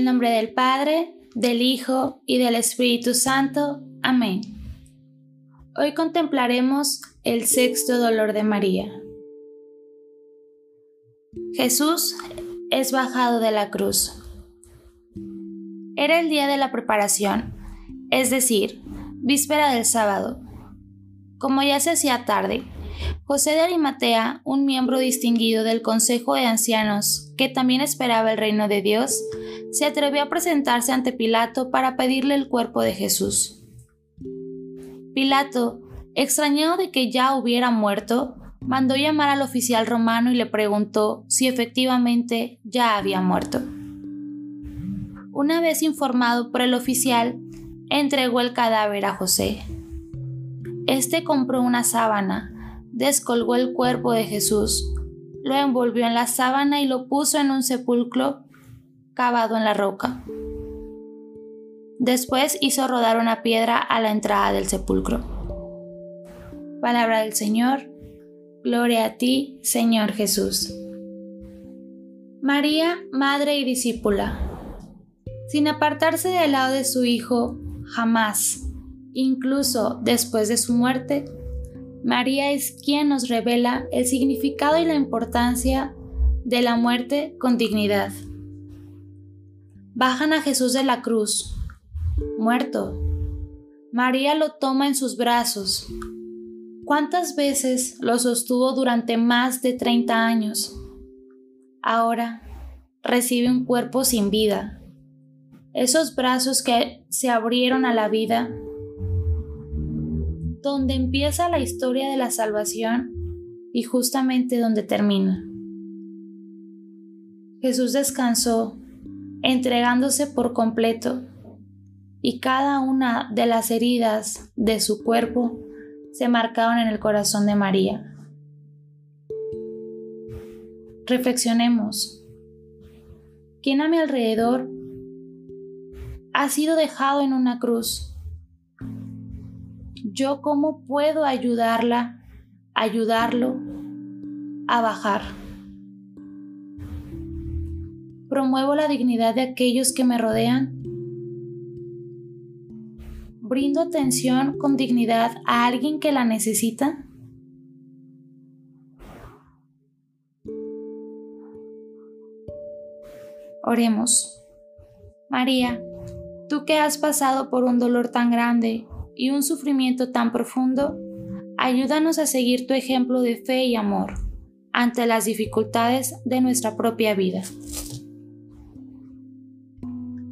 nombre del Padre, del Hijo y del Espíritu Santo. Amén. Hoy contemplaremos el sexto dolor de María. Jesús es bajado de la cruz. Era el día de la preparación, es decir, víspera del sábado. Como ya se hacía tarde, José de Arimatea, un miembro distinguido del Consejo de Ancianos, que también esperaba el reino de Dios, se atrevió a presentarse ante Pilato para pedirle el cuerpo de Jesús. Pilato, extrañado de que ya hubiera muerto, mandó llamar al oficial romano y le preguntó si efectivamente ya había muerto. Una vez informado por el oficial, entregó el cadáver a José. Este compró una sábana, descolgó el cuerpo de Jesús, lo envolvió en la sábana y lo puso en un sepulcro cavado en la roca. Después hizo rodar una piedra a la entrada del sepulcro. Palabra del Señor. Gloria a ti, Señor Jesús. María, Madre y Discípula. Sin apartarse del lado de su Hijo, jamás, incluso después de su muerte, María es quien nos revela el significado y la importancia de la muerte con dignidad bajan a Jesús de la cruz, muerto. María lo toma en sus brazos. ¿Cuántas veces lo sostuvo durante más de 30 años? Ahora recibe un cuerpo sin vida. Esos brazos que se abrieron a la vida, donde empieza la historia de la salvación y justamente donde termina. Jesús descansó entregándose por completo, y cada una de las heridas de su cuerpo se marcaron en el corazón de María. Reflexionemos. ¿Quién a mi alrededor ha sido dejado en una cruz? ¿Yo cómo puedo ayudarla, ayudarlo a bajar? Promuevo la dignidad de aquellos que me rodean, brindo atención con dignidad a alguien que la necesita. Oremos. María, tú que has pasado por un dolor tan grande y un sufrimiento tan profundo, ayúdanos a seguir tu ejemplo de fe y amor ante las dificultades de nuestra propia vida